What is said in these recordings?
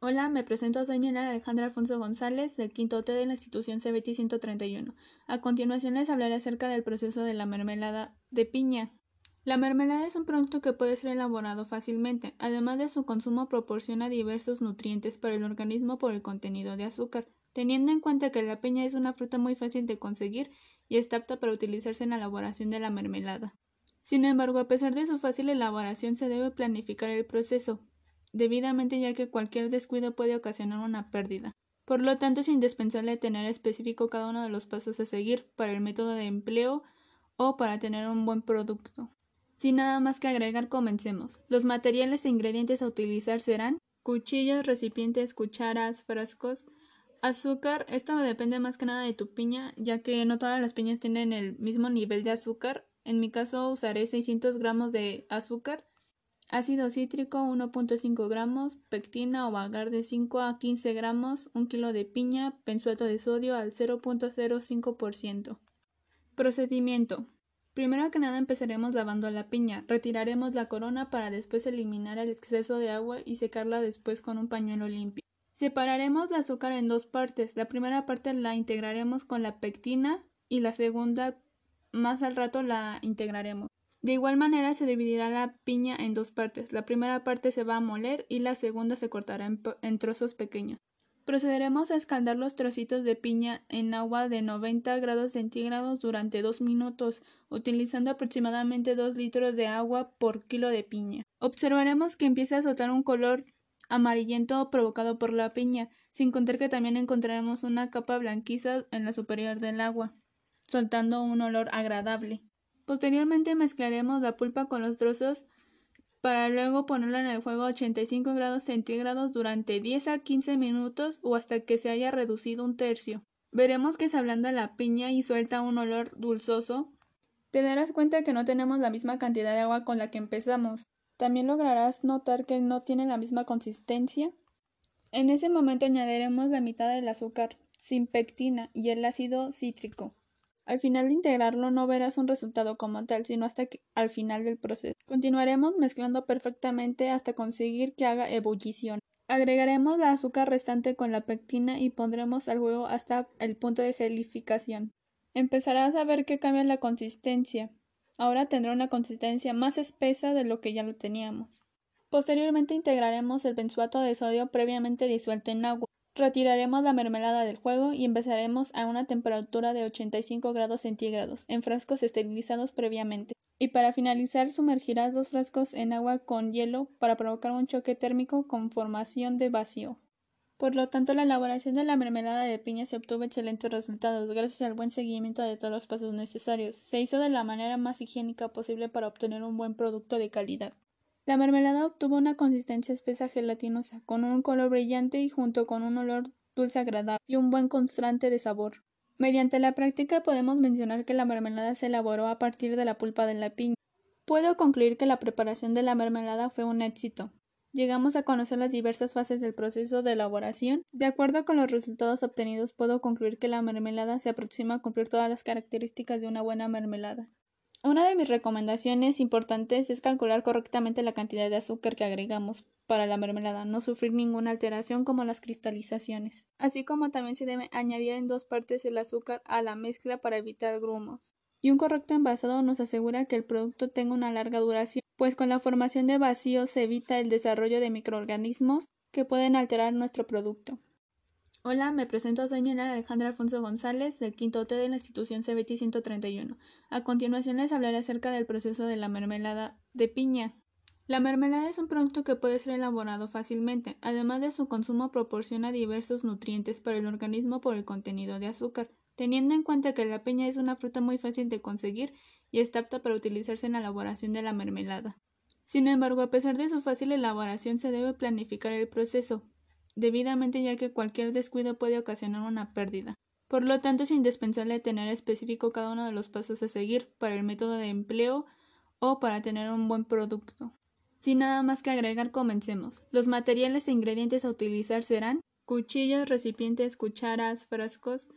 Hola, me presento, soy Nina Alejandra Alfonso González, del quinto T de la institución CBT 131. A continuación les hablaré acerca del proceso de la mermelada de piña. La mermelada es un producto que puede ser elaborado fácilmente, además de su consumo proporciona diversos nutrientes para el organismo por el contenido de azúcar, teniendo en cuenta que la piña es una fruta muy fácil de conseguir y está apta para utilizarse en la elaboración de la mermelada. Sin embargo, a pesar de su fácil elaboración, se debe planificar el proceso, debidamente ya que cualquier descuido puede ocasionar una pérdida. Por lo tanto, es indispensable tener específico cada uno de los pasos a seguir para el método de empleo o para tener un buen producto. Sin nada más que agregar, comencemos. Los materiales e ingredientes a utilizar serán cuchillos, recipientes, cucharas, frascos, azúcar. Esto depende más que nada de tu piña, ya que no todas las piñas tienen el mismo nivel de azúcar. En mi caso usaré 600 gramos de azúcar ácido cítrico 1.5 gramos, pectina o agar de 5 a 15 gramos, 1 kilo de piña, benzoato de sodio al 0.05%. Procedimiento. Primero que nada empezaremos lavando la piña, retiraremos la corona para después eliminar el exceso de agua y secarla después con un pañuelo limpio. Separaremos el azúcar en dos partes, la primera parte la integraremos con la pectina y la segunda más al rato la integraremos. De igual manera se dividirá la piña en dos partes. La primera parte se va a moler y la segunda se cortará en, trozos pequeños. Procederemos a escaldar los trocitos de piña en agua de 90 grados centígrados durante dos minutos, utilizando aproximadamente 2 litros de agua por kilo de piña. Observaremos que empieza a soltar un color amarillento provocado por la piña, sin contar que también encontraremos una capa blanquiza en la superior del agua, soltando un olor agradable. Posteriormente mezclaremos la pulpa con los trozos para luego ponerla en el fuego a 85 grados centígrados durante 10 a 15 minutos o hasta que se haya reducido un tercio. Veremos que se ablanda la piña y suelta un olor dulzoso. Te darás cuenta que no tenemos la misma cantidad de agua con la que empezamos. También lograrás notar que no tiene la misma consistencia. En ese momento añadiremos la mitad del azúcar, sin pectina y el ácido cítrico. Al final de integrarlo no verás un resultado como tal, sino hasta al final del proceso. Continuaremos mezclando perfectamente hasta conseguir que haga ebullición. Agregaremos la azúcar restante con la pectina y pondremos al huevo hasta el punto de gelificación. Empezarás a ver que cambia la consistencia. Ahora tendrá una consistencia más espesa de lo que ya lo teníamos. Posteriormente integraremos el benzoato de sodio previamente disuelto en agua. Retiraremos la mermelada del juego y empezaremos a una temperatura de 85 grados centígrados en frascos esterilizados previamente. Y para finalizar sumergirás los frascos en agua con hielo para provocar un choque térmico con formación de vacío. Por lo tanto, la elaboración de la mermelada de piña se obtuvo excelentes resultados gracias al buen seguimiento de todos los pasos necesarios. Se hizo de la manera más higiénica posible para obtener un buen producto de calidad. La mermelada obtuvo una consistencia espesa gelatinosa, con un color brillante y junto con un olor dulce agradable y un buen constante de sabor. Mediante la práctica podemos mencionar que la mermelada se elaboró a partir de la pulpa de la piña. Puedo concluir que la preparación de la mermelada fue un éxito. Llegamos a conocer las diversas fases del proceso de elaboración. De acuerdo con los resultados obtenidos, puedo concluir que la mermelada se aproxima a cumplir todas las características de una buena mermelada. Una de mis recomendaciones importantes es calcular correctamente la cantidad de azúcar que agregamos para la mermelada, no sufrir ninguna alteración como las cristalizaciones, así como también se debe añadir en dos partes el azúcar a la mezcla para evitar grumos. Y un correcto envasado nos asegura que el producto tenga una larga duración, pues con la formación de vacíos se evita el desarrollo de microorganismos que pueden alterar nuestro producto. Hola, me presento, soy Nina Alejandra Alfonso González, del quinto T de la institución CBT 131. A continuación les hablaré acerca del proceso de la mermelada de piña. La mermelada es un producto que puede ser elaborado fácilmente, además de su consumo proporciona diversos nutrientes para el organismo por el contenido de azúcar, teniendo en cuenta que la piña es una fruta muy fácil de conseguir y está apta para utilizarse en la elaboración de la mermelada. Sin embargo, a pesar de su fácil elaboración, se debe planificar el proceso, debidamente ya que cualquier descuido puede ocasionar una pérdida. Por lo tanto, es indispensable tener específico cada uno de los pasos a seguir para el método de empleo o para tener un buen producto. Sin nada más que agregar, comencemos. Los materiales e ingredientes a utilizar serán cuchillos, recipientes, cucharas, frascos,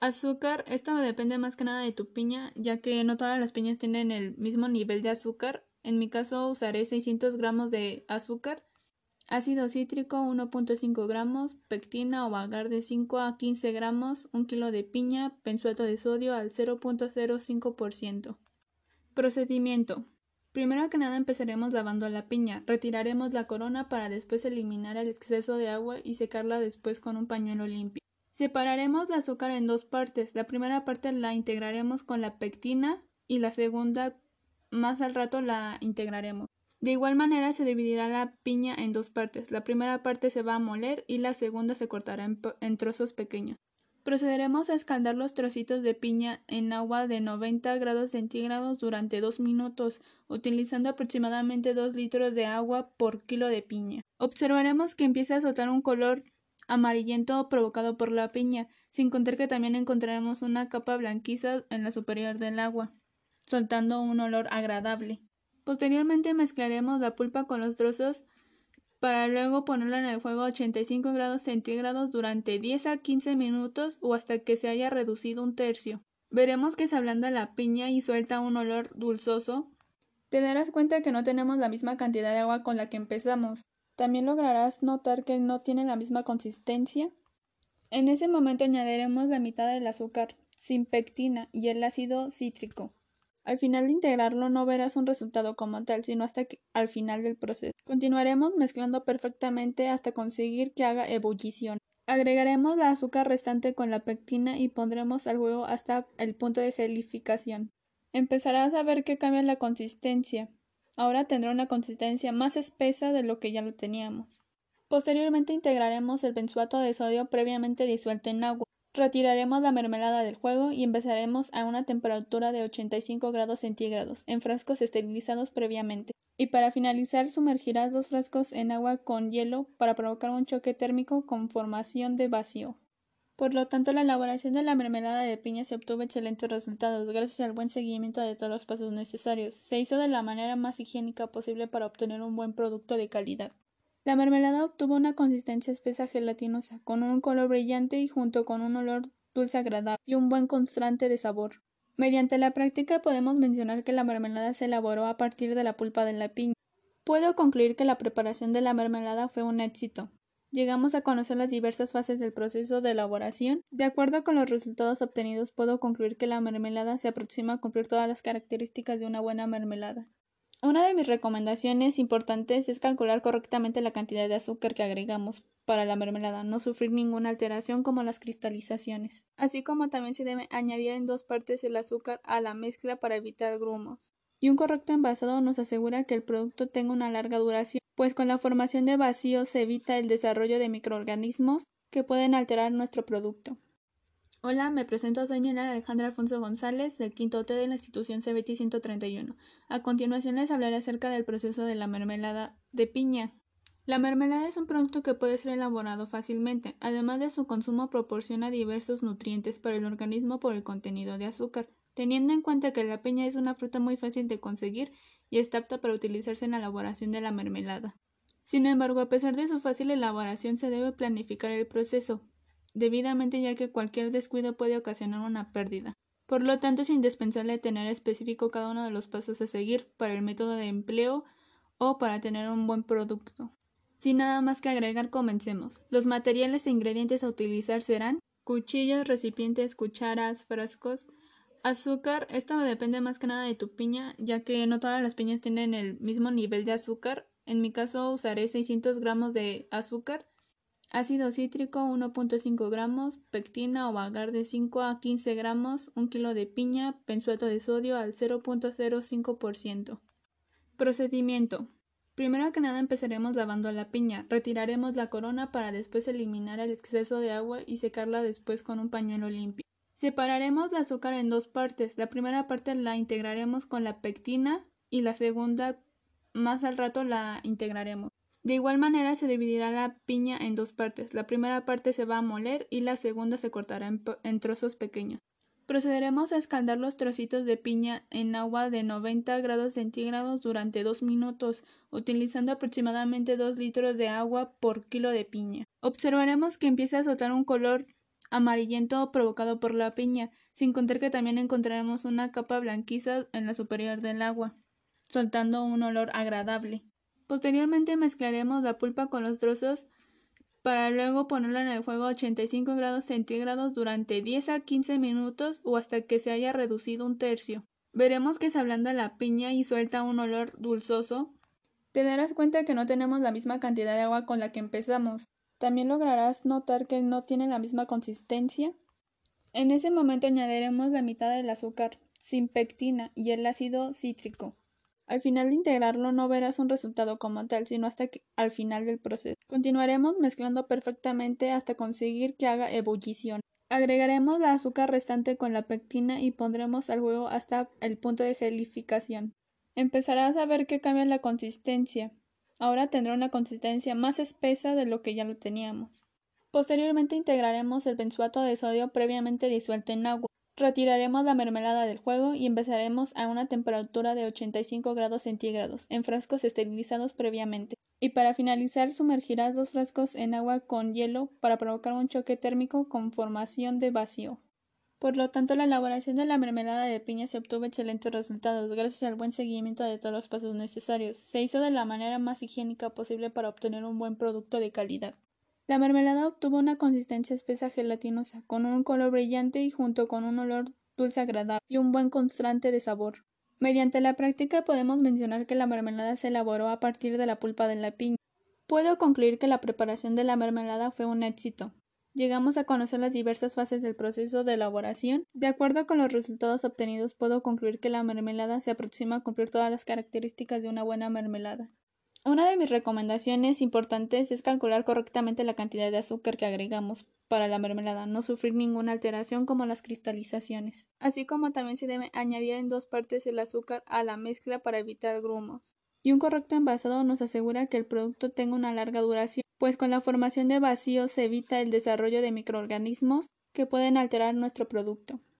azúcar. Esto depende más que nada de tu piña, ya que no todas las piñas tienen el mismo nivel de azúcar. En mi caso usaré 600 gramos de azúcar ácido cítrico 1.5 gramos, pectina o agar de 5 a 15 gramos, 1 kilo de piña, benzoato de sodio al 0.05%. Procedimiento. Primero que nada empezaremos lavando la piña, retiraremos la corona para después eliminar el exceso de agua y secarla después con un pañuelo limpio. Separaremos el azúcar en dos partes, la primera parte la integraremos con la pectina y la segunda más al rato la integraremos. De igual manera se dividirá la piña en dos partes, la primera parte se va a moler y la segunda se cortará en, trozos pequeños. Procederemos a escaldar los trocitos de piña en agua de 90 grados centígrados durante 2 minutos, utilizando aproximadamente 2 litros de agua por kilo de piña. Observaremos que empieza a soltar un color amarillento provocado por la piña, sin contar que también encontraremos una capa blanquiza en la superior del agua, soltando un olor agradable. Posteriormente mezclaremos la pulpa con los trozos para luego ponerla en el fuego a 85 grados centígrados durante 10 a 15 minutos o hasta que se haya reducido un tercio. Veremos que se ablanda la piña y suelta un olor dulzoso. Te darás cuenta que no tenemos la misma cantidad de agua con la que empezamos. También lograrás notar que no tiene la misma consistencia. En ese momento añadiremos la mitad del azúcar sin pectina y el ácido cítrico. Al final de integrarlo no verás un resultado como tal, sino hasta al final del proceso. Continuaremos mezclando perfectamente hasta conseguir que haga ebullición. Agregaremos la azúcar restante con la pectina y pondremos al huevo hasta el punto de gelificación. Empezarás a ver que cambia la consistencia. Ahora tendrá una consistencia más espesa de lo que ya lo teníamos. Posteriormente integraremos el benzoato de sodio previamente disuelto en agua. Retiraremos la mermelada del juego y empezaremos a una temperatura de 85 grados centígrados en frascos esterilizados previamente. Y para finalizar sumergirás los frascos en agua con hielo para provocar un choque térmico con formación de vacío. Por lo tanto, la elaboración de la mermelada de piña se obtuvo excelentes resultados gracias al buen seguimiento de todos los pasos necesarios. Se hizo de la manera más higiénica posible para obtener un buen producto de calidad. La mermelada obtuvo una consistencia espesa gelatinosa, con un color brillante y junto con un olor dulce agradable y un buen constante de sabor. Mediante la práctica podemos mencionar que la mermelada se elaboró a partir de la pulpa de la piña. Puedo concluir que la preparación de la mermelada fue un éxito. Llegamos a conocer las diversas fases del proceso de elaboración. De acuerdo con los resultados obtenidos, puedo concluir que la mermelada se aproxima a cumplir todas las características de una buena mermelada. Una de mis recomendaciones importantes es calcular correctamente la cantidad de azúcar que agregamos para la mermelada, no sufrir ninguna alteración como las cristalizaciones. Así como también se debe añadir en dos partes el azúcar a la mezcla para evitar grumos. Y un correcto envasado nos asegura que el producto tenga una larga duración, pues con la formación de vacíos se evita el desarrollo de microorganismos que pueden alterar nuestro producto. Hola, me presento, soy Nina Alejandra Alfonso González, del quinto T de la institución CBT 131. A continuación les hablaré acerca del proceso de la mermelada de piña. La mermelada es un producto que puede ser elaborado fácilmente, además de su consumo proporciona diversos nutrientes para el organismo por el contenido de azúcar, teniendo en cuenta que la piña es una fruta muy fácil de conseguir y está apta para utilizarse en la elaboración de la mermelada. Sin embargo, a pesar de su fácil elaboración, se debe planificar el proceso, debidamente ya que cualquier descuido puede ocasionar una pérdida. Por lo tanto, es indispensable tener específico cada uno de los pasos a seguir para el método de empleo o para tener un buen producto. Sin nada más que agregar, comencemos. Los materiales e ingredientes a utilizar serán cuchillos, recipientes, cucharas, frascos, azúcar. Esto depende más que nada de tu piña, ya que no todas las piñas tienen el mismo nivel de azúcar. En mi caso usaré 600 gramos de azúcar ácido cítrico 1.5 gramos, pectina o agar de 5 a 15 gramos, 1 kilo de piña, benzoato de sodio al 0.05%. Procedimiento. Primero que nada empezaremos lavando la piña, retiraremos la corona para después eliminar el exceso de agua y secarla después con un pañuelo limpio. Separaremos el azúcar en dos partes, la primera parte la integraremos con la pectina y la segunda más al rato la integraremos. De igual manera se dividirá la piña en dos partes. La primera parte se va a moler y la segunda se cortará en, trozos pequeños. Procederemos a escaldar los trocitos de piña en agua de 90 grados centígrados durante 2 minutos, utilizando aproximadamente 2 litros de agua por kilo de piña. Observaremos que empieza a soltar un color amarillento provocado por la piña, sin contar que también encontraremos una capa blanquiza en la superior del agua, soltando un olor agradable. Posteriormente mezclaremos la pulpa con los trozos para luego ponerla en el fuego a 85 grados centígrados durante 10 a 15 minutos o hasta que se haya reducido un tercio. Veremos que se ablanda la piña y suelta un olor dulzoso. Te darás cuenta que no tenemos la misma cantidad de agua con la que empezamos. También lograrás notar que no tiene la misma consistencia. En ese momento añadiremos la mitad del azúcar, sin pectina y el ácido cítrico. Al final de integrarlo no verás un resultado como tal, sino hasta que, al final del proceso. Continuaremos mezclando perfectamente hasta conseguir que haga ebullición. Agregaremos la azúcar restante con la pectina y pondremos al huevo hasta el punto de gelificación. Empezarás a ver que cambia la consistencia. Ahora tendrá una consistencia más espesa de lo que ya lo teníamos. Posteriormente integraremos el benzoato de sodio previamente disuelto en agua. Retiraremos la mermelada del juego y empezaremos a una temperatura de 85 grados centígrados en frascos esterilizados previamente. Y para finalizar sumergirás los frascos en agua con hielo para provocar un choque térmico con formación de vacío. Por lo tanto, la elaboración de la mermelada de piña se obtuvo excelentes resultados gracias al buen seguimiento de todos los pasos necesarios. Se hizo de la manera más higiénica posible para obtener un buen producto de calidad. La mermelada obtuvo una consistencia espesa gelatinosa, con un color brillante y junto con un olor dulce agradable y un buen constante de sabor. Mediante la práctica podemos mencionar que la mermelada se elaboró a partir de la pulpa de la piña. Puedo concluir que la preparación de la mermelada fue un éxito. Llegamos a conocer las diversas fases del proceso de elaboración. De acuerdo con los resultados obtenidos, puedo concluir que la mermelada se aproxima a cumplir todas las características de una buena mermelada. Una de mis recomendaciones importantes es calcular correctamente la cantidad de azúcar que agregamos para la mermelada, no sufrir ninguna alteración como las cristalizaciones, así como también se debe añadir en dos partes el azúcar a la mezcla para evitar grumos. Y un correcto envasado nos asegura que el producto tenga una larga duración, pues con la formación de vacíos se evita el desarrollo de microorganismos que pueden alterar nuestro producto.